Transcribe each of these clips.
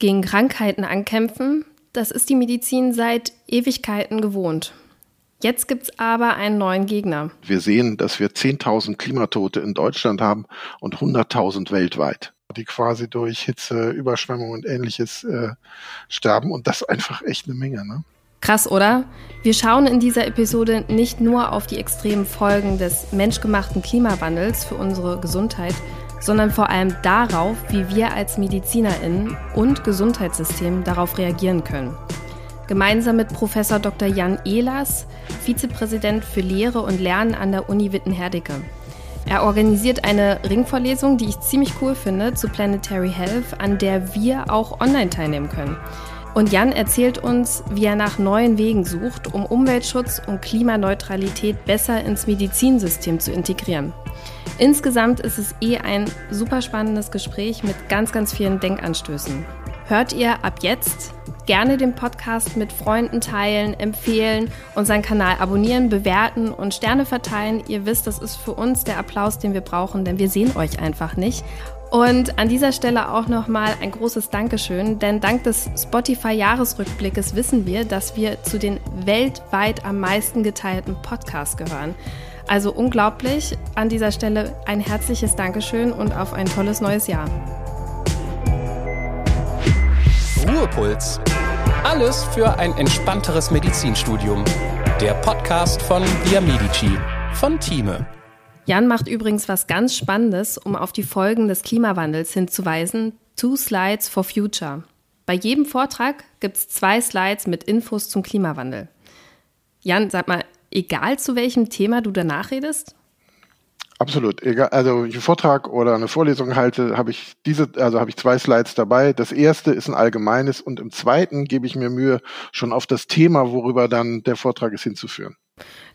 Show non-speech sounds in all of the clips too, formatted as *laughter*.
Gegen Krankheiten ankämpfen, das ist die Medizin seit Ewigkeiten gewohnt. Jetzt gibt es aber einen neuen Gegner. Wir sehen, dass wir 10.000 Klimatote in Deutschland haben und 100.000 weltweit, die quasi durch Hitze, Überschwemmung und ähnliches äh, sterben. Und das einfach echt eine Menge. Ne? Krass, oder? Wir schauen in dieser Episode nicht nur auf die extremen Folgen des menschgemachten Klimawandels für unsere Gesundheit, sondern vor allem darauf, wie wir als Medizinerinnen und Gesundheitssystem darauf reagieren können. Gemeinsam mit Professor Dr. Jan Ehlers, Vizepräsident für Lehre und Lernen an der Uni Witten-Herdecke. Er organisiert eine Ringvorlesung, die ich ziemlich cool finde, zu Planetary Health, an der wir auch online teilnehmen können. Und Jan erzählt uns, wie er nach neuen Wegen sucht, um Umweltschutz und Klimaneutralität besser ins Medizinsystem zu integrieren. Insgesamt ist es eh ein super spannendes Gespräch mit ganz, ganz vielen Denkanstößen. Hört ihr ab jetzt gerne den Podcast mit Freunden teilen, empfehlen, unseren Kanal abonnieren, bewerten und Sterne verteilen. Ihr wisst, das ist für uns der Applaus, den wir brauchen, denn wir sehen euch einfach nicht. Und an dieser Stelle auch nochmal ein großes Dankeschön, denn dank des Spotify-Jahresrückblickes wissen wir, dass wir zu den weltweit am meisten geteilten Podcasts gehören. Also unglaublich. An dieser Stelle ein herzliches Dankeschön und auf ein tolles neues Jahr. Ruhepuls. Alles für ein entspannteres Medizinstudium. Der Podcast von Via Medici von Thieme. Jan macht übrigens was ganz Spannendes, um auf die Folgen des Klimawandels hinzuweisen. Two Slides for Future. Bei jedem Vortrag gibt es zwei Slides mit Infos zum Klimawandel. Jan, sag mal, egal zu welchem Thema du danach redest? Absolut. Egal, also wenn ich einen Vortrag oder eine Vorlesung halte, habe ich diese, also habe ich zwei Slides dabei. Das erste ist ein allgemeines und im zweiten gebe ich mir Mühe, schon auf das Thema, worüber dann der Vortrag ist, hinzuführen.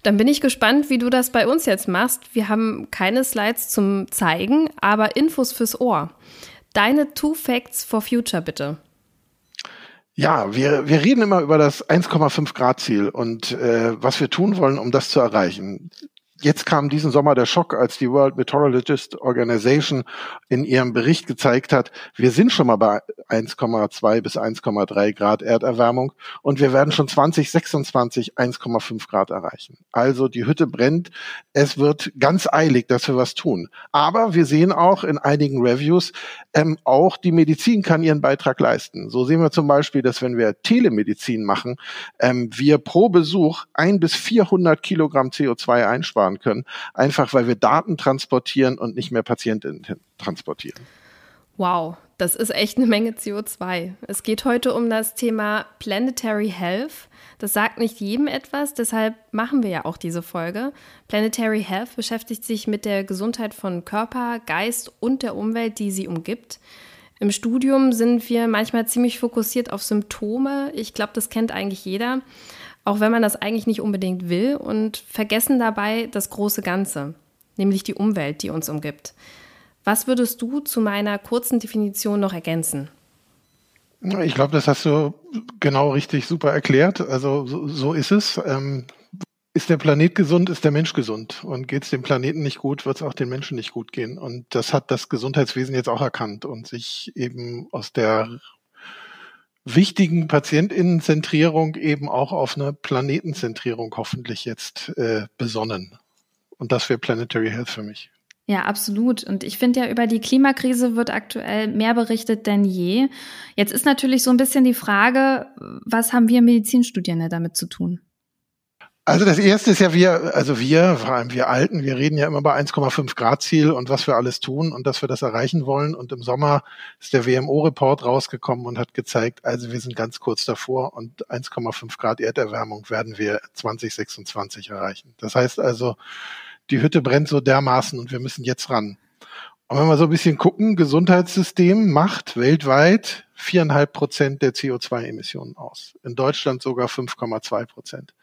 Dann bin ich gespannt, wie du das bei uns jetzt machst. Wir haben keine Slides zum Zeigen, aber Infos fürs Ohr. Deine Two Facts for Future bitte. Ja, wir, wir reden immer über das 1,5 Grad Ziel und äh, was wir tun wollen, um das zu erreichen. Jetzt kam diesen Sommer der Schock, als die World Meteorologist Organization in ihrem Bericht gezeigt hat, wir sind schon mal bei 1,2 bis 1,3 Grad Erderwärmung und wir werden schon 2026 1,5 Grad erreichen. Also die Hütte brennt. Es wird ganz eilig, dass wir was tun. Aber wir sehen auch in einigen Reviews, ähm, auch die Medizin kann ihren Beitrag leisten. So sehen wir zum Beispiel, dass wenn wir Telemedizin machen, ähm, wir pro Besuch ein bis 400 Kilogramm CO2 einsparen sparen können, einfach weil wir Daten transportieren und nicht mehr Patientinnen transportieren. Wow, das ist echt eine Menge CO2. Es geht heute um das Thema Planetary Health. Das sagt nicht jedem etwas, deshalb machen wir ja auch diese Folge. Planetary Health beschäftigt sich mit der Gesundheit von Körper, Geist und der Umwelt, die sie umgibt. Im Studium sind wir manchmal ziemlich fokussiert auf Symptome. Ich glaube, das kennt eigentlich jeder auch wenn man das eigentlich nicht unbedingt will und vergessen dabei das große Ganze, nämlich die Umwelt, die uns umgibt. Was würdest du zu meiner kurzen Definition noch ergänzen? Ich glaube, das hast du genau richtig super erklärt. Also so, so ist es. Ähm, ist der Planet gesund, ist der Mensch gesund. Und geht es dem Planeten nicht gut, wird es auch den Menschen nicht gut gehen. Und das hat das Gesundheitswesen jetzt auch erkannt und sich eben aus der wichtigen Patientinnenzentrierung eben auch auf eine Planetenzentrierung hoffentlich jetzt äh, besonnen. Und das wäre Planetary Health für mich. Ja, absolut. Und ich finde ja, über die Klimakrise wird aktuell mehr berichtet denn je. Jetzt ist natürlich so ein bisschen die Frage, was haben wir Medizinstudierende damit zu tun? Also das erste ist ja wir, also wir, vor allem wir Alten, wir reden ja immer bei 1,5 Grad Ziel und was wir alles tun und dass wir das erreichen wollen. Und im Sommer ist der WMO-Report rausgekommen und hat gezeigt, also wir sind ganz kurz davor und 1,5 Grad Erderwärmung werden wir 2026 erreichen. Das heißt also, die Hütte brennt so dermaßen und wir müssen jetzt ran. Und wenn wir so ein bisschen gucken, Gesundheitssystem macht weltweit viereinhalb Prozent der CO2-Emissionen aus. In Deutschland sogar 5,2 Prozent.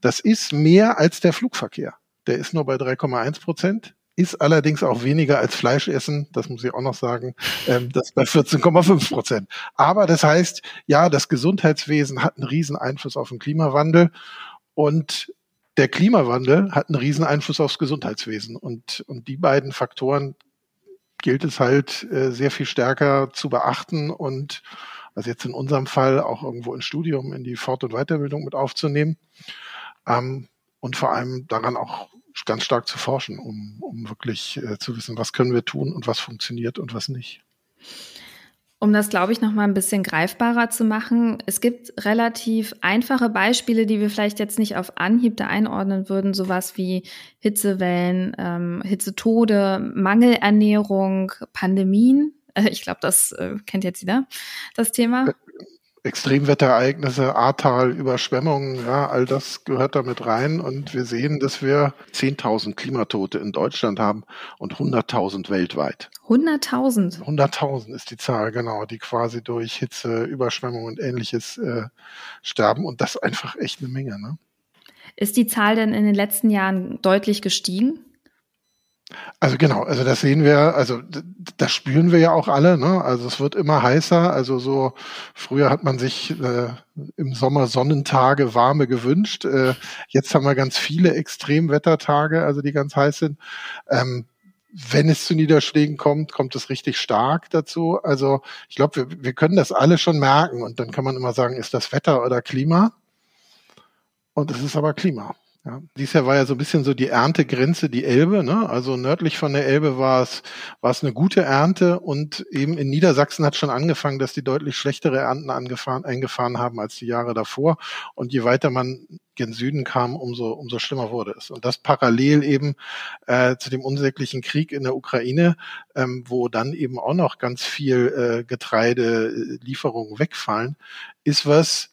Das ist mehr als der Flugverkehr. Der ist nur bei 3,1 Prozent ist allerdings auch weniger als Fleischessen, das muss ich auch noch sagen, ähm, das bei 14,5 Prozent. Aber das heißt, ja, das Gesundheitswesen hat einen riesen Einfluss auf den Klimawandel und der Klimawandel hat einen riesen Einfluss aufs Gesundheitswesen. Und, und die beiden Faktoren gilt es halt äh, sehr viel stärker zu beachten und also jetzt in unserem Fall auch irgendwo ins Studium, in die Fort- und Weiterbildung mit aufzunehmen ähm, und vor allem daran auch ganz stark zu forschen, um, um wirklich äh, zu wissen, was können wir tun und was funktioniert und was nicht. Um das, glaube ich, noch mal ein bisschen greifbarer zu machen, es gibt relativ einfache Beispiele, die wir vielleicht jetzt nicht auf Anhieb da einordnen würden, sowas wie Hitzewellen, ähm, Hitzetode, Mangelernährung, Pandemien. Äh, ich glaube, das äh, kennt jetzt jeder, das Thema. Extremwetterereignisse, Ahrtal, Überschwemmungen, ja, all das gehört damit rein. Und wir sehen, dass wir 10.000 Klimatote in Deutschland haben und 100.000 weltweit. 100.000? 100.000 ist die Zahl, genau, die quasi durch Hitze, Überschwemmung und ähnliches äh, sterben. Und das ist einfach echt eine Menge. Ne? Ist die Zahl denn in den letzten Jahren deutlich gestiegen? Also genau, also das sehen wir, also das spüren wir ja auch alle, ne? Also es wird immer heißer. Also so früher hat man sich äh, im Sommer Sonnentage warme gewünscht. Äh, jetzt haben wir ganz viele Extremwettertage, also die ganz heiß sind. Ähm, wenn es zu Niederschlägen kommt, kommt es richtig stark dazu. Also ich glaube, wir, wir können das alle schon merken und dann kann man immer sagen, ist das Wetter oder Klima? Und es ist aber Klima. Ja, dies Jahr war ja so ein bisschen so die Erntegrenze die Elbe. Ne? Also nördlich von der Elbe war es, war es eine gute Ernte und eben in Niedersachsen hat schon angefangen, dass die deutlich schlechtere Ernten angefahren, eingefahren haben als die Jahre davor. Und je weiter man gen Süden kam, umso, umso schlimmer wurde es. Und das parallel eben äh, zu dem unsäglichen Krieg in der Ukraine, ähm, wo dann eben auch noch ganz viel äh, Getreidelieferungen wegfallen, ist was,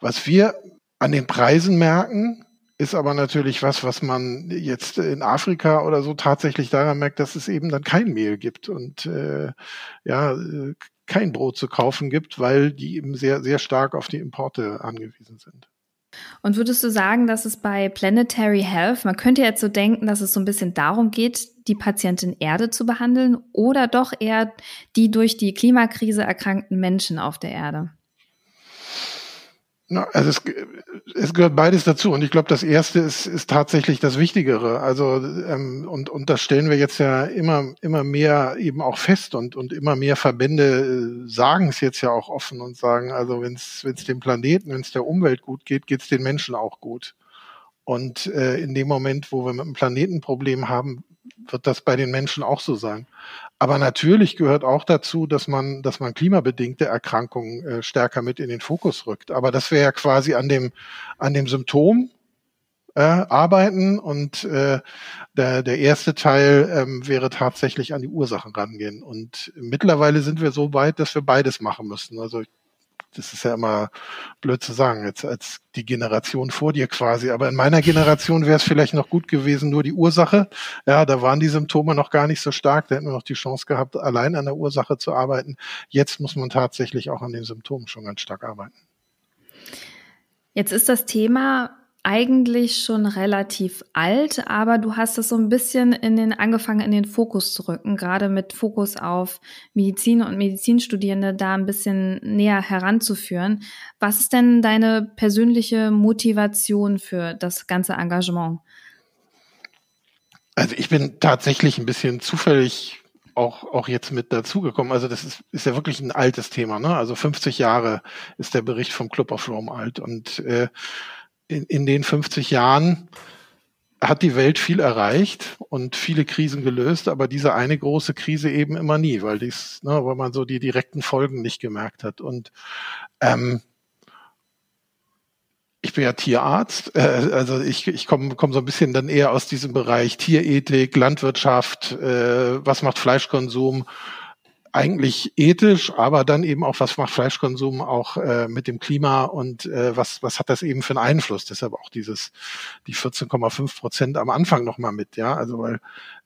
was wir an den Preisen merken, ist aber natürlich was, was man jetzt in Afrika oder so tatsächlich daran merkt, dass es eben dann kein Mehl gibt und äh, ja kein Brot zu kaufen gibt, weil die eben sehr sehr stark auf die Importe angewiesen sind. Und würdest du sagen, dass es bei Planetary Health, man könnte jetzt so denken, dass es so ein bisschen darum geht, die Patientin Erde zu behandeln oder doch eher die durch die Klimakrise erkrankten Menschen auf der Erde? Na, also es, es gehört beides dazu und ich glaube, das erste ist, ist tatsächlich das Wichtigere. Also ähm, und und das stellen wir jetzt ja immer immer mehr eben auch fest und und immer mehr Verbände äh, sagen es jetzt ja auch offen und sagen, also wenn es dem Planeten, wenn es der Umwelt gut geht, geht es den Menschen auch gut. Und äh, in dem Moment, wo wir mit einem Planetenproblem haben, wird das bei den Menschen auch so sein. Aber natürlich gehört auch dazu, dass man, dass man klimabedingte Erkrankungen äh, stärker mit in den Fokus rückt. Aber das wäre ja quasi an dem, an dem Symptom äh, arbeiten und äh, der, der erste Teil ähm, wäre tatsächlich an die Ursachen rangehen. Und mittlerweile sind wir so weit, dass wir beides machen müssen. Also das ist ja immer blöd zu sagen, jetzt als die Generation vor dir quasi. Aber in meiner Generation wäre es vielleicht noch gut gewesen, nur die Ursache. Ja, da waren die Symptome noch gar nicht so stark. Da hätten wir noch die Chance gehabt, allein an der Ursache zu arbeiten. Jetzt muss man tatsächlich auch an den Symptomen schon ganz stark arbeiten. Jetzt ist das Thema eigentlich schon relativ alt, aber du hast es so ein bisschen in den angefangen in den Fokus zu rücken, gerade mit Fokus auf Medizin und Medizinstudierende da ein bisschen näher heranzuführen. Was ist denn deine persönliche Motivation für das ganze Engagement? Also ich bin tatsächlich ein bisschen zufällig auch, auch jetzt mit dazugekommen. Also das ist, ist ja wirklich ein altes Thema. Ne? Also 50 Jahre ist der Bericht vom Club of Rome alt. Und äh, in, in den 50 Jahren hat die Welt viel erreicht und viele Krisen gelöst, aber diese eine große Krise eben immer nie, weil dies, ne, weil man so die direkten Folgen nicht gemerkt hat. Und ähm, ich bin ja Tierarzt, äh, also ich, ich komme komm so ein bisschen dann eher aus diesem Bereich Tierethik, Landwirtschaft, äh, was macht Fleischkonsum eigentlich ethisch, aber dann eben auch, was macht Fleischkonsum auch äh, mit dem Klima und äh, was, was hat das eben für einen Einfluss? Deshalb auch dieses, die 14,5 Prozent am Anfang nochmal mit, ja, also weil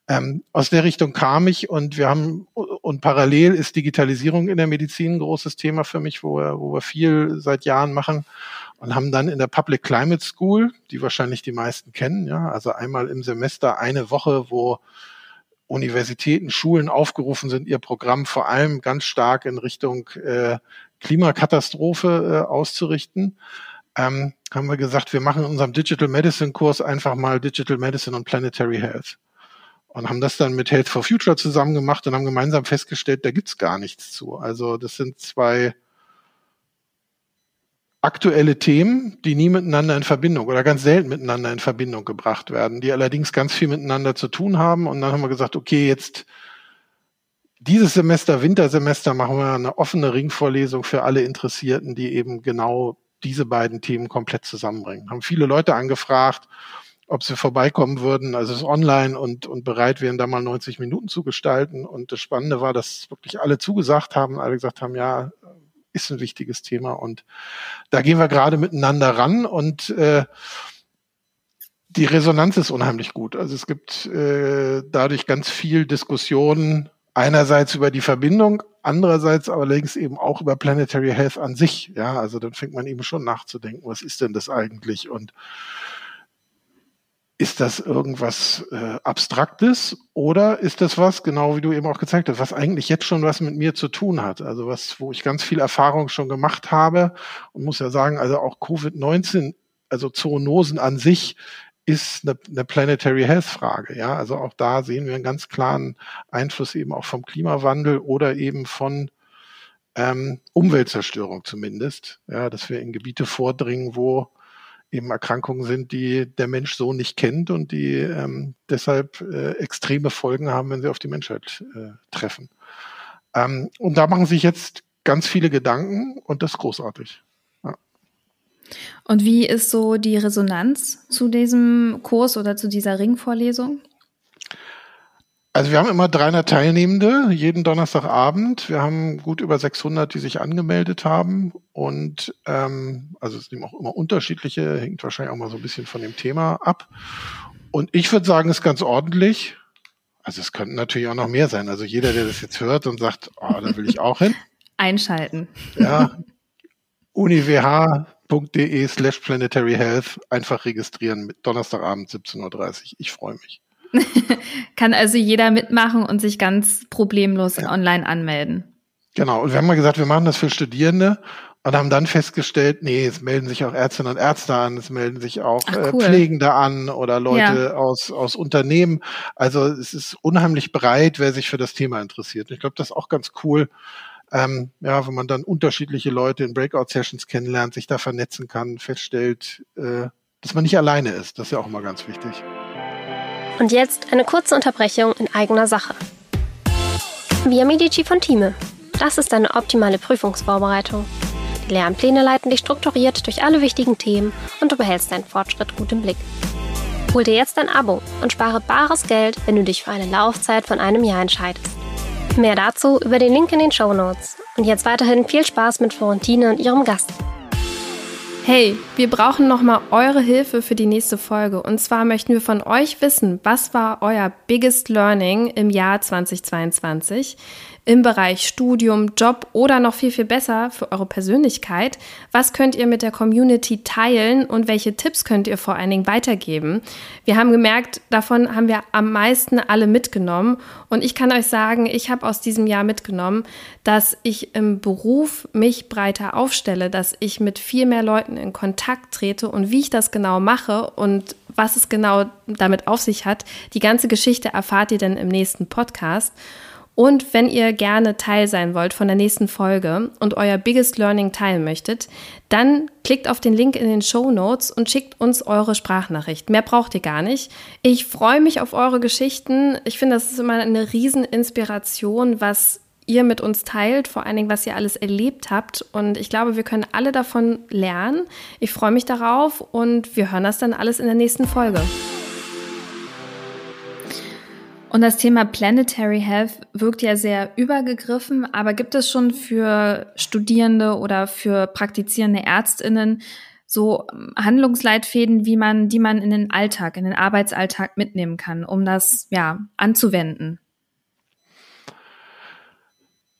ähm, aus der Richtung kam ich und wir haben, und parallel ist Digitalisierung in der Medizin ein großes Thema für mich, wo wir, wo wir viel seit Jahren machen und haben dann in der Public Climate School, die wahrscheinlich die meisten kennen, ja, also einmal im Semester eine Woche, wo Universitäten, Schulen aufgerufen sind, ihr Programm vor allem ganz stark in Richtung äh, Klimakatastrophe äh, auszurichten. Ähm, haben wir gesagt, wir machen in unserem Digital Medicine Kurs einfach mal Digital Medicine und Planetary Health. Und haben das dann mit Health for Future zusammen gemacht und haben gemeinsam festgestellt, da gibt's gar nichts zu. Also das sind zwei aktuelle Themen, die nie miteinander in Verbindung oder ganz selten miteinander in Verbindung gebracht werden, die allerdings ganz viel miteinander zu tun haben. Und dann haben wir gesagt, okay, jetzt dieses Semester, Wintersemester, machen wir eine offene Ringvorlesung für alle Interessierten, die eben genau diese beiden Themen komplett zusammenbringen. Haben viele Leute angefragt, ob sie vorbeikommen würden, also es ist online und, und bereit wären, da mal 90 Minuten zu gestalten. Und das Spannende war, dass wirklich alle zugesagt haben, alle gesagt haben, ja, ist ein wichtiges Thema. Und da gehen wir gerade miteinander ran und äh, die Resonanz ist unheimlich gut. Also es gibt äh, dadurch ganz viel Diskussionen, einerseits über die Verbindung, andererseits allerdings eben auch über Planetary Health an sich. Ja, also dann fängt man eben schon nachzudenken, was ist denn das eigentlich? Und ist das irgendwas äh, Abstraktes oder ist das was, genau wie du eben auch gezeigt hast, was eigentlich jetzt schon was mit mir zu tun hat? Also was, wo ich ganz viel Erfahrung schon gemacht habe und muss ja sagen, also auch Covid-19, also Zoonosen an sich ist eine, eine Planetary Health Frage. Ja, also auch da sehen wir einen ganz klaren Einfluss eben auch vom Klimawandel oder eben von ähm, Umweltzerstörung zumindest. Ja, dass wir in Gebiete vordringen, wo eben Erkrankungen sind, die der Mensch so nicht kennt und die ähm, deshalb äh, extreme Folgen haben, wenn sie auf die Menschheit äh, treffen. Ähm, und da machen sich jetzt ganz viele Gedanken und das ist großartig. Ja. Und wie ist so die Resonanz zu diesem Kurs oder zu dieser Ringvorlesung? Also wir haben immer 300 Teilnehmende jeden Donnerstagabend. Wir haben gut über 600, die sich angemeldet haben und ähm, also es sind auch immer unterschiedliche, hängt wahrscheinlich auch mal so ein bisschen von dem Thema ab. Und ich würde sagen, es ist ganz ordentlich. Also es könnten natürlich auch noch mehr sein. Also jeder, der das jetzt hört und sagt, oh, da will ich auch hin. *laughs* Einschalten. Ja. uniwh.de slash planetary health einfach registrieren mit Donnerstagabend 17.30 Uhr. Ich freue mich. *laughs* Kann also jeder mitmachen und sich ganz problemlos ja. online anmelden. Genau. Und wir haben mal gesagt, wir machen das für Studierende und haben dann festgestellt, nee, es melden sich auch Ärztinnen und Ärzte an, es melden sich auch Ach, äh, cool. äh, Pflegende an oder Leute ja. aus, aus Unternehmen. Also es ist unheimlich breit, wer sich für das Thema interessiert. Ich glaube, das ist auch ganz cool. Ähm, ja, wenn man dann unterschiedliche Leute in Breakout-Sessions kennenlernt, sich da vernetzen kann, feststellt, äh, dass man nicht alleine ist. Das ist ja auch immer ganz wichtig. Und jetzt eine kurze Unterbrechung in eigener Sache. Via Medici von Thieme. Das ist eine optimale Prüfungsvorbereitung. Die Lernpläne leiten dich strukturiert durch alle wichtigen Themen und du behältst deinen Fortschritt gut im Blick. Hol dir jetzt ein Abo und spare bares Geld, wenn du dich für eine Laufzeit von einem Jahr entscheidest. Mehr dazu über den Link in den Show Notes. Und jetzt weiterhin viel Spaß mit Florentine und ihrem Gast. Hey, wir brauchen nochmal eure Hilfe für die nächste Folge. Und zwar möchten wir von euch wissen, was war euer biggest learning im Jahr 2022? Im Bereich Studium, Job oder noch viel, viel besser für eure Persönlichkeit? Was könnt ihr mit der Community teilen und welche Tipps könnt ihr vor allen Dingen weitergeben? Wir haben gemerkt, davon haben wir am meisten alle mitgenommen. Und ich kann euch sagen, ich habe aus diesem Jahr mitgenommen, dass ich im Beruf mich breiter aufstelle, dass ich mit viel mehr Leuten in Kontakt trete und wie ich das genau mache und was es genau damit auf sich hat. Die ganze Geschichte erfahrt ihr dann im nächsten Podcast. Und wenn ihr gerne Teil sein wollt von der nächsten Folge und euer Biggest Learning teilen möchtet, dann klickt auf den Link in den Show Notes und schickt uns eure Sprachnachricht. Mehr braucht ihr gar nicht. Ich freue mich auf eure Geschichten. Ich finde, das ist immer eine Rieseninspiration, was ihr mit uns teilt, vor allen Dingen, was ihr alles erlebt habt. Und ich glaube, wir können alle davon lernen. Ich freue mich darauf und wir hören das dann alles in der nächsten Folge. Und das Thema Planetary Health wirkt ja sehr übergegriffen, aber gibt es schon für Studierende oder für praktizierende Ärztinnen so ähm, Handlungsleitfäden, wie man, die man in den Alltag, in den Arbeitsalltag mitnehmen kann, um das ja anzuwenden?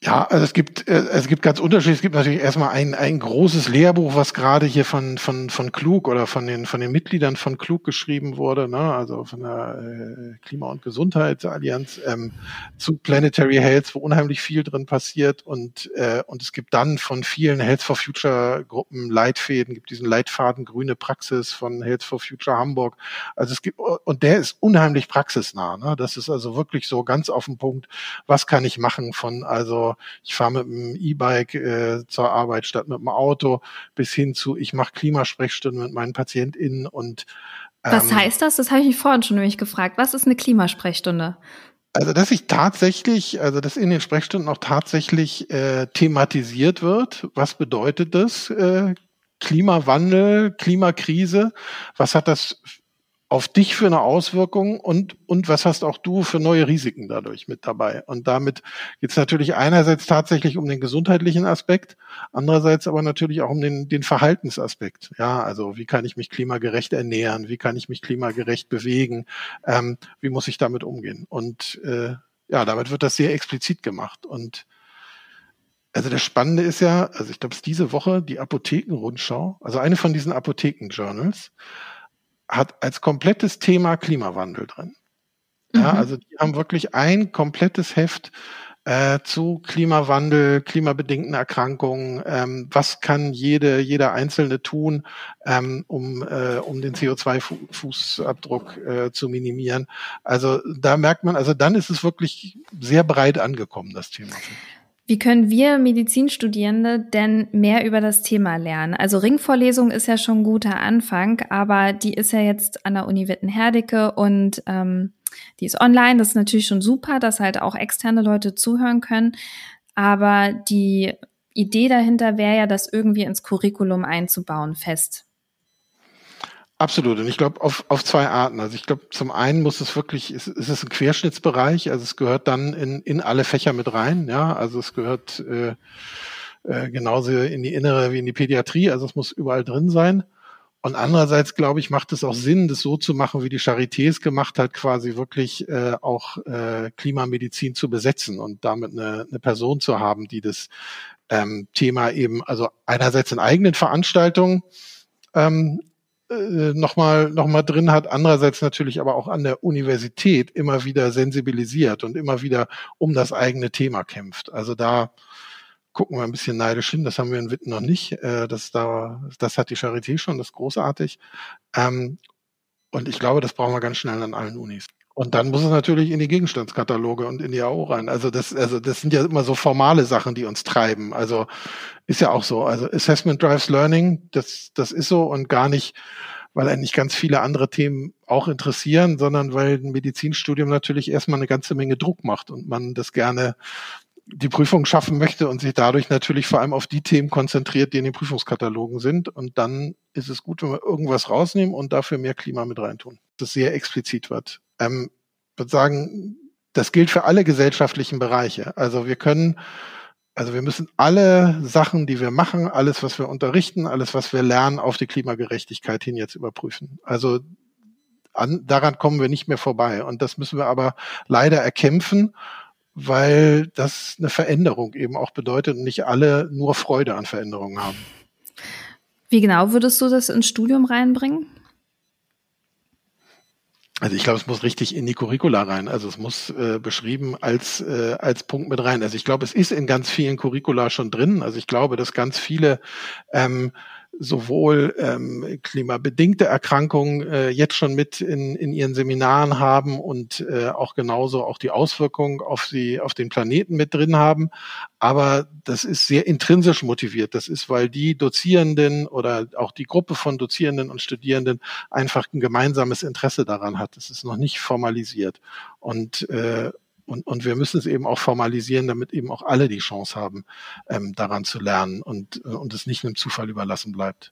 Ja, also es gibt äh, es gibt ganz unterschiedlich. Es gibt natürlich erstmal ein ein großes Lehrbuch, was gerade hier von von von Klug oder von den von den Mitgliedern von Klug geschrieben wurde, ne? also von der äh, Klima- und Gesundheitsallianz ähm, zu Planetary Health, wo unheimlich viel drin passiert und äh, und es gibt dann von vielen Health for Future Gruppen Leitfäden, gibt diesen Leitfaden Grüne Praxis von Health for Future Hamburg. Also es gibt und der ist unheimlich praxisnah. Ne? Das ist also wirklich so ganz auf den Punkt. Was kann ich machen von also zur, ich fahre mit dem E-Bike äh, zur Arbeit statt mit dem Auto, bis hin zu, ich mache Klimasprechstunden mit meinen PatientInnen und ähm, Was heißt das? Das habe ich mich vorhin schon nämlich gefragt. Was ist eine Klimasprechstunde? Also, dass ich tatsächlich, also dass in den Sprechstunden auch tatsächlich äh, thematisiert wird. Was bedeutet das? Äh, Klimawandel, Klimakrise. Was hat das auf dich für eine Auswirkung und, und was hast auch du für neue Risiken dadurch mit dabei? Und damit geht es natürlich einerseits tatsächlich um den gesundheitlichen Aspekt, andererseits aber natürlich auch um den, den Verhaltensaspekt. Ja, also wie kann ich mich klimagerecht ernähren? Wie kann ich mich klimagerecht bewegen? Ähm, wie muss ich damit umgehen? Und äh, ja, damit wird das sehr explizit gemacht. Und also das Spannende ist ja, also ich glaube, es ist diese Woche die Apothekenrundschau, also eine von diesen Apothekenjournals, hat als komplettes Thema Klimawandel drin. Ja, mhm. also die haben wirklich ein komplettes Heft äh, zu Klimawandel, klimabedingten Erkrankungen. Ähm, was kann jede, jeder Einzelne tun, ähm, um, äh, um den CO2-Fußabdruck äh, zu minimieren? Also da merkt man, also dann ist es wirklich sehr breit angekommen, das Thema. Wie können wir Medizinstudierende denn mehr über das Thema lernen? Also Ringvorlesung ist ja schon ein guter Anfang, aber die ist ja jetzt an der Uni Witten-Herdecke und ähm, die ist online. Das ist natürlich schon super, dass halt auch externe Leute zuhören können. Aber die Idee dahinter wäre ja, das irgendwie ins Curriculum einzubauen, fest. Absolut. Und ich glaube auf, auf zwei Arten. Also ich glaube, zum einen muss es wirklich, es, es ist ein Querschnittsbereich, also es gehört dann in, in alle Fächer mit rein, ja. Also es gehört äh, äh, genauso in die innere wie in die Pädiatrie, also es muss überall drin sein. Und andererseits, glaube ich, macht es auch Sinn, das so zu machen, wie die Charité es gemacht hat, quasi wirklich äh, auch äh, Klimamedizin zu besetzen und damit eine, eine Person zu haben, die das ähm, Thema eben, also einerseits in eigenen Veranstaltungen ähm, äh, nochmal noch mal drin hat, andererseits natürlich aber auch an der Universität immer wieder sensibilisiert und immer wieder um das eigene Thema kämpft. Also da gucken wir ein bisschen neidisch hin, das haben wir in Witten noch nicht. Äh, das, da, das hat die Charité schon, das ist großartig. Ähm, und ich glaube, das brauchen wir ganz schnell an allen Unis. Und dann muss es natürlich in die Gegenstandskataloge und in die AO rein. Also das, also das sind ja immer so formale Sachen, die uns treiben. Also ist ja auch so. Also Assessment drives Learning, das, das ist so und gar nicht, weil eigentlich ganz viele andere Themen auch interessieren, sondern weil ein Medizinstudium natürlich erstmal eine ganze Menge Druck macht und man das gerne die Prüfung schaffen möchte und sich dadurch natürlich vor allem auf die Themen konzentriert, die in den Prüfungskatalogen sind. Und dann ist es gut, wenn wir irgendwas rausnehmen und dafür mehr Klima mit reintun. Das sehr explizit wird. Ähm, würde sagen, das gilt für alle gesellschaftlichen Bereiche. Also wir können, also wir müssen alle Sachen, die wir machen, alles, was wir unterrichten, alles, was wir lernen, auf die Klimagerechtigkeit hin jetzt überprüfen. Also an, daran kommen wir nicht mehr vorbei. Und das müssen wir aber leider erkämpfen, weil das eine Veränderung eben auch bedeutet und nicht alle nur Freude an Veränderungen haben. Wie genau würdest du das ins Studium reinbringen? Also ich glaube, es muss richtig in die Curricula rein. Also es muss äh, beschrieben als äh, als Punkt mit rein. Also ich glaube, es ist in ganz vielen Curricula schon drin. Also ich glaube, dass ganz viele ähm, sowohl ähm, klimabedingte Erkrankungen äh, jetzt schon mit in, in ihren Seminaren haben und äh, auch genauso auch die Auswirkungen auf sie auf den Planeten mit drin haben. Aber das ist sehr intrinsisch motiviert. Das ist, weil die Dozierenden oder auch die Gruppe von Dozierenden und Studierenden einfach ein gemeinsames Interesse daran hat. Es ist noch nicht formalisiert. Und äh, und, und wir müssen es eben auch formalisieren, damit eben auch alle die Chance haben, ähm, daran zu lernen und, äh, und es nicht einem Zufall überlassen bleibt.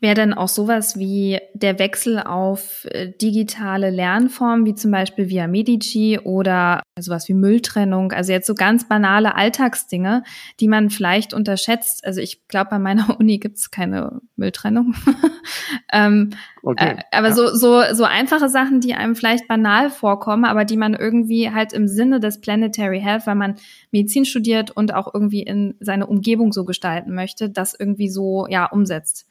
Wäre denn auch sowas wie der Wechsel auf äh, digitale Lernformen, wie zum Beispiel via Medici oder sowas wie Mülltrennung, also jetzt so ganz banale Alltagsdinge, die man vielleicht unterschätzt. Also ich glaube, bei meiner *laughs* Uni gibt es keine Mülltrennung. *laughs* ähm, okay. äh, aber ja. so, so, so einfache Sachen, die einem vielleicht banal vorkommen, aber die man irgendwie halt im Sinne des Planetary Health, weil man Medizin studiert und auch irgendwie in seine Umgebung so gestalten möchte, das irgendwie so ja umsetzt.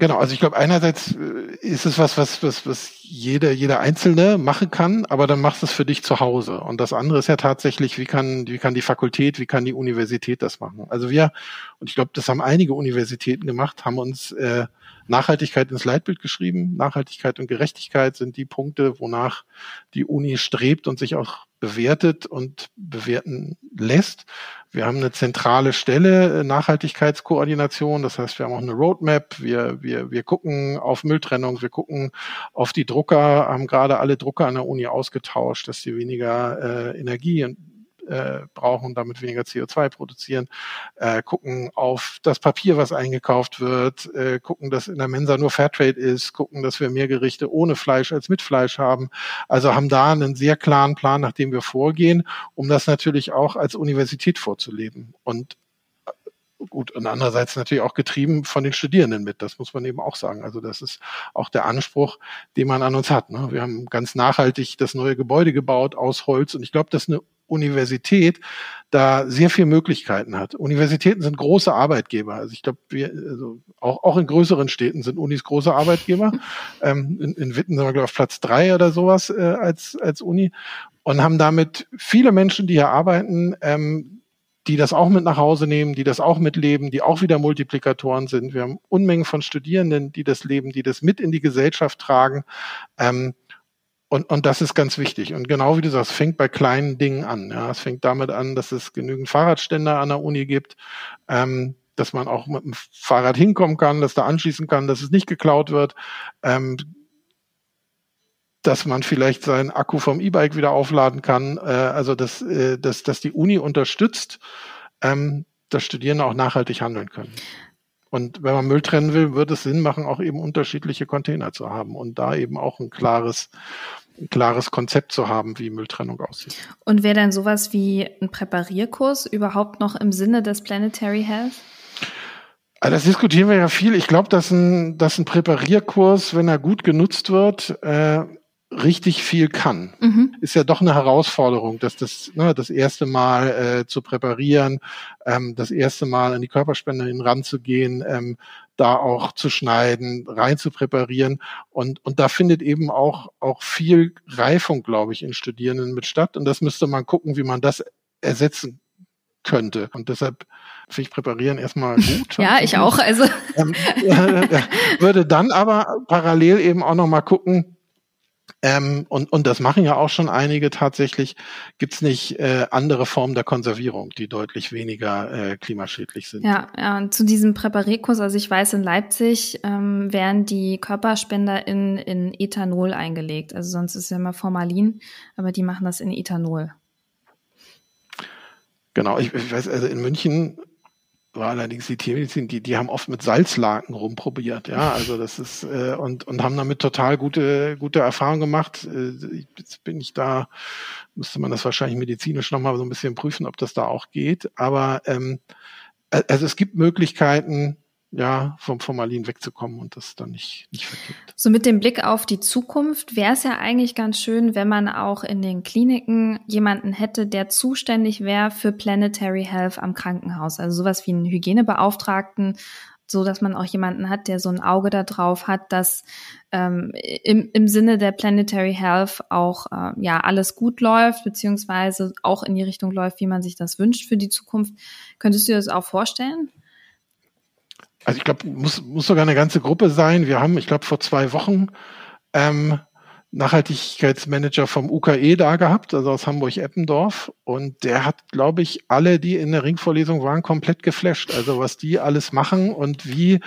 Genau, also ich glaube, einerseits äh, ist es was, was, was, was jeder, jeder Einzelne machen kann, aber dann machst du es für dich zu Hause. Und das andere ist ja tatsächlich, wie kann, wie kann die Fakultät, wie kann die Universität das machen? Also wir, und ich glaube, das haben einige Universitäten gemacht, haben uns äh, Nachhaltigkeit ins Leitbild geschrieben. Nachhaltigkeit und Gerechtigkeit sind die Punkte, wonach die Uni strebt und sich auch bewertet und bewerten lässt. Wir haben eine zentrale Stelle, äh, Nachhaltigkeitskoordination. Das heißt, wir haben auch eine Roadmap. Wir, wir, wir gucken auf Mülltrennung. Wir gucken auf die Drucker, haben gerade alle Drucker an der Uni ausgetauscht, dass sie weniger äh, Energie und äh, brauchen, damit weniger CO2 produzieren, äh, gucken auf das Papier, was eingekauft wird, äh, gucken, dass in der Mensa nur Fairtrade ist, gucken, dass wir mehr Gerichte ohne Fleisch als mit Fleisch haben. Also haben da einen sehr klaren Plan, nach dem wir vorgehen, um das natürlich auch als Universität vorzuleben. Und äh, gut, und andererseits natürlich auch getrieben von den Studierenden mit. Das muss man eben auch sagen. Also das ist auch der Anspruch, den man an uns hat. Ne? Wir haben ganz nachhaltig das neue Gebäude gebaut aus Holz und ich glaube, das ist eine Universität da sehr viele Möglichkeiten hat. Universitäten sind große Arbeitgeber. Also ich glaube, wir, also auch, auch in größeren Städten sind Unis große Arbeitgeber. *laughs* Ähm, in, in Witten sind wir, glaube ich, auf Platz drei oder sowas äh, als, als Uni und haben damit viele Menschen, die hier arbeiten, ähm, die das auch mit nach Hause nehmen, die das auch mitleben, die auch wieder Multiplikatoren sind. Wir haben Unmengen von Studierenden, die das leben, die das mit in die Gesellschaft tragen. Ähm, und, und das ist ganz wichtig. Und genau wie du sagst, fängt bei kleinen Dingen an. Ja, es fängt damit an, dass es genügend Fahrradständer an der Uni gibt, ähm, dass man auch mit dem Fahrrad hinkommen kann, dass da anschließen kann, dass es nicht geklaut wird, ähm, dass man vielleicht seinen Akku vom E-Bike wieder aufladen kann. Äh, also dass, äh, dass, dass die Uni unterstützt, ähm, dass Studierende auch nachhaltig handeln können. Und wenn man Müll trennen will, würde es Sinn machen, auch eben unterschiedliche Container zu haben und da eben auch ein klares, ein klares Konzept zu haben, wie Mülltrennung aussieht. Und wäre dann sowas wie ein Präparierkurs überhaupt noch im Sinne des Planetary Health? Also das diskutieren wir ja viel. Ich glaube, dass ein, dass ein Präparierkurs, wenn er gut genutzt wird, äh, richtig viel kann. Mhm. Ist ja doch eine Herausforderung, dass das ne, das erste Mal äh, zu präparieren, ähm, das erste Mal an die Körperspenderin ranzugehen, ähm, da auch zu schneiden, rein zu präparieren und und da findet eben auch auch viel Reifung, glaube ich, in Studierenden mit statt und das müsste man gucken, wie man das ersetzen könnte und deshalb finde ich präparieren erstmal *laughs* gut. ja, ich auch. Also ähm, *laughs* äh, würde dann aber parallel eben auch noch mal gucken ähm, und, und das machen ja auch schon einige tatsächlich. Gibt es nicht äh, andere Formen der Konservierung, die deutlich weniger äh, klimaschädlich sind? Ja, ja, und zu diesem Präparierkurs, also ich weiß, in Leipzig ähm, werden die Körperspender in, in Ethanol eingelegt. Also sonst ist ja immer Formalin, aber die machen das in Ethanol. Genau, ich, ich weiß, also in München allerdings die Tiermedizin, die, die haben oft mit Salzlaken rumprobiert, ja, also das ist äh, und und haben damit total gute gute Erfahrungen gemacht. Äh, jetzt bin ich da, müsste man das wahrscheinlich medizinisch nochmal so ein bisschen prüfen, ob das da auch geht. Aber ähm, also es gibt Möglichkeiten, ja, vom Formalin wegzukommen und das dann nicht, nicht verkippt. So mit dem Blick auf die Zukunft wäre es ja eigentlich ganz schön, wenn man auch in den Kliniken jemanden hätte, der zuständig wäre für Planetary Health am Krankenhaus. Also sowas wie einen Hygienebeauftragten, so dass man auch jemanden hat, der so ein Auge da drauf hat, dass ähm, im, im Sinne der Planetary Health auch äh, ja alles gut läuft, beziehungsweise auch in die Richtung läuft, wie man sich das wünscht für die Zukunft. Könntest du dir das auch vorstellen? Also ich glaube, muss, muss sogar eine ganze Gruppe sein. Wir haben, ich glaube, vor zwei Wochen ähm, Nachhaltigkeitsmanager vom UKE da gehabt, also aus Hamburg-Eppendorf. Und der hat, glaube ich, alle, die in der Ringvorlesung waren, komplett geflasht. Also was die alles machen und wie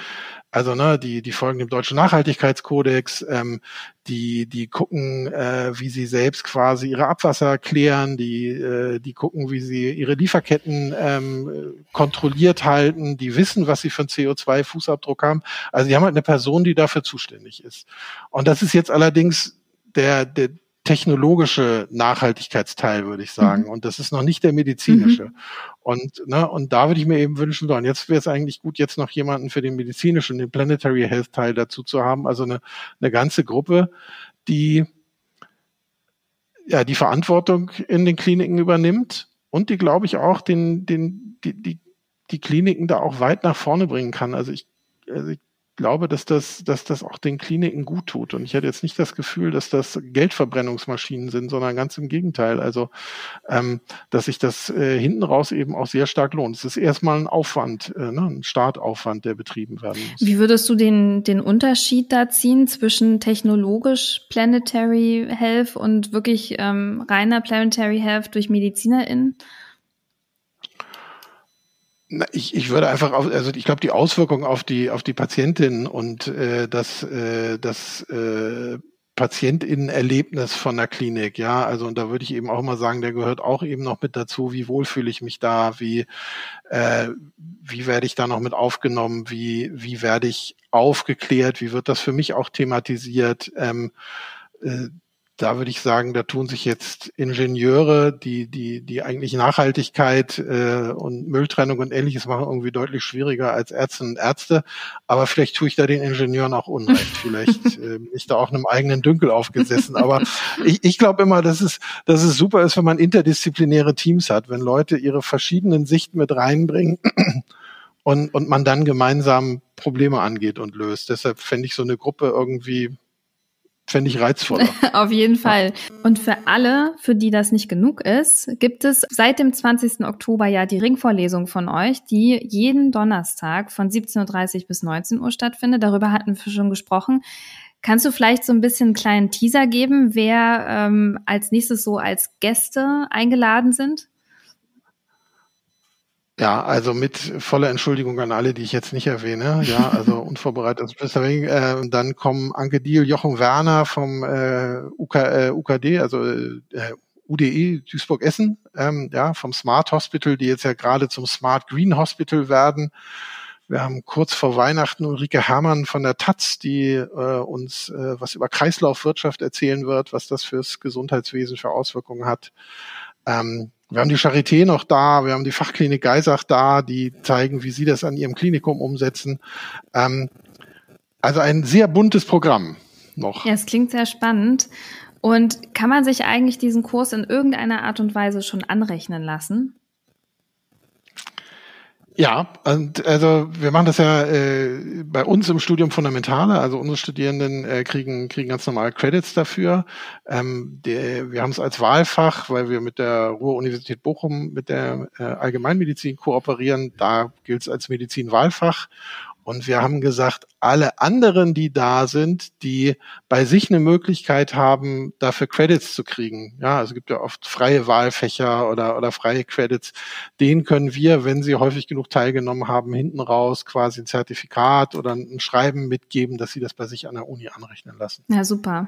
also ne, die, die folgen dem deutschen Nachhaltigkeitskodex, ähm, die, die gucken, äh, wie sie selbst quasi ihre Abwasser klären, die, äh, die gucken, wie sie ihre Lieferketten ähm, kontrolliert halten, die wissen, was sie für einen CO2-Fußabdruck haben. Also die haben halt eine Person, die dafür zuständig ist. Und das ist jetzt allerdings der, der, technologische Nachhaltigkeitsteil, würde ich sagen. Mhm. Und das ist noch nicht der medizinische. Mhm. Und, ne, und da würde ich mir eben wünschen, so, und jetzt wäre es eigentlich gut, jetzt noch jemanden für den medizinischen, den Planetary Health Teil dazu zu haben. Also eine, eine ganze Gruppe, die ja die Verantwortung in den Kliniken übernimmt und die, glaube ich, auch den, den, die, die, die Kliniken da auch weit nach vorne bringen kann. Also ich, also ich glaube, dass das, dass das auch den Kliniken gut tut. Und ich hatte jetzt nicht das Gefühl, dass das Geldverbrennungsmaschinen sind, sondern ganz im Gegenteil. Also, ähm, dass sich das äh, hinten raus eben auch sehr stark lohnt. Es ist erstmal ein Aufwand, äh, ne, ein Startaufwand, der betrieben werden muss. Wie würdest du den, den Unterschied da ziehen zwischen technologisch Planetary Health und wirklich ähm, reiner Planetary Health durch MedizinerInnen? Ich, ich würde einfach auf, also ich glaube, die Auswirkungen auf die auf die Patientin und äh, das äh, das äh, Patientinnenerlebnis von der Klinik, ja, also und da würde ich eben auch mal sagen, der gehört auch eben noch mit dazu, wie wohl fühle ich mich da, wie äh, wie werde ich da noch mit aufgenommen, wie wie werde ich aufgeklärt, wie wird das für mich auch thematisiert, ähm, äh, da würde ich sagen, da tun sich jetzt Ingenieure, die die die eigentlich Nachhaltigkeit äh, und Mülltrennung und ähnliches machen irgendwie deutlich schwieriger als Ärzte und Ärzte. Aber vielleicht tue ich da den Ingenieuren auch unrecht. *laughs* Vielleicht äh, bin ich da auch einem eigenen Dünkel aufgesessen. Aber *laughs* ich, ich glaube immer, dass es dass es super ist, wenn man interdisziplinäre Teams hat, wenn Leute ihre verschiedenen Sichten mit reinbringen. Und, und man dann gemeinsam Probleme angeht und löst. Deshalb fände ich so eine Gruppe irgendwie fände ich reizvoller. *laughs* Auf jeden Fall. Und für alle, für die das nicht genug ist, gibt es seit dem 20. Oktober ja die Ringvorlesung von euch, die jeden Donnerstag von 17.30 Uhr bis 19 Uhr stattfindet. Darüber hatten wir schon gesprochen. Kannst du vielleicht so ein bisschen einen kleinen Teaser geben, wer ähm, als nächstes so als Gäste eingeladen sind? Ja, also mit voller Entschuldigung an alle, die ich jetzt nicht erwähne. Ja, *laughs* also unvorbereitet. Äh, dann kommen Anke Diel, Jochen Werner vom äh, UK, äh, UKD, also äh, UDE Duisburg-Essen, ähm, ja, vom Smart Hospital, die jetzt ja gerade zum Smart Green Hospital werden. Wir haben kurz vor Weihnachten Ulrike Herrmann von der Taz, die äh, uns äh, was über Kreislaufwirtschaft erzählen wird, was das fürs Gesundheitswesen für Auswirkungen hat. Ähm, wir haben die Charité noch da, wir haben die Fachklinik Geisach da, die zeigen, wie sie das an ihrem Klinikum umsetzen. Ähm, also ein sehr buntes Programm noch. Ja, es klingt sehr spannend. Und kann man sich eigentlich diesen Kurs in irgendeiner Art und Weise schon anrechnen lassen? Ja, und also wir machen das ja äh, bei uns im Studium Fundamentale, also unsere Studierenden äh, kriegen kriegen ganz normal Credits dafür. Ähm, der, wir haben es als Wahlfach, weil wir mit der Ruhr-Universität Bochum mit der äh, Allgemeinmedizin kooperieren. Da gilt es als Medizin-Wahlfach und wir haben gesagt, alle anderen, die da sind, die bei sich eine Möglichkeit haben, dafür Credits zu kriegen. Ja, also es gibt ja oft freie Wahlfächer oder, oder freie Credits. Den können wir, wenn sie häufig genug teilgenommen haben, hinten raus quasi ein Zertifikat oder ein Schreiben mitgeben, dass sie das bei sich an der Uni anrechnen lassen. Ja, super.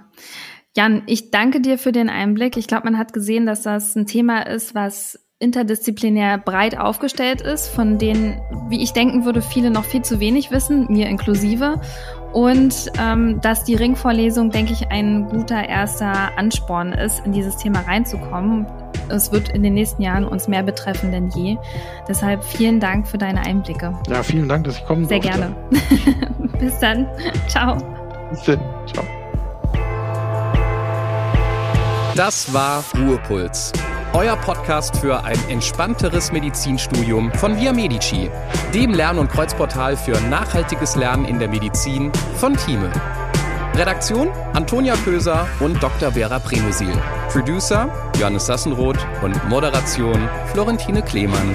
Jan, ich danke dir für den Einblick. Ich glaube, man hat gesehen, dass das ein Thema ist, was interdisziplinär breit aufgestellt ist, von denen, wie ich denken würde, viele noch viel zu wenig wissen, mir inklusive. Und ähm, dass die Ringvorlesung, denke ich, ein guter erster Ansporn ist, in dieses Thema reinzukommen. Es wird in den nächsten Jahren uns mehr betreffen denn je. Deshalb vielen Dank für deine Einblicke. Ja, vielen Dank, dass ich kommen Sehr durfte. gerne. *laughs* Bis dann. Ciao. Bis dann. Ciao. Das war Ruhepuls euer Podcast für ein entspannteres Medizinstudium von Via Medici, dem Lern- und Kreuzportal für nachhaltiges Lernen in der Medizin von Thieme. Redaktion Antonia Köser und Dr. Vera Premusil. Producer Johannes Sassenroth und Moderation Florentine Klemann.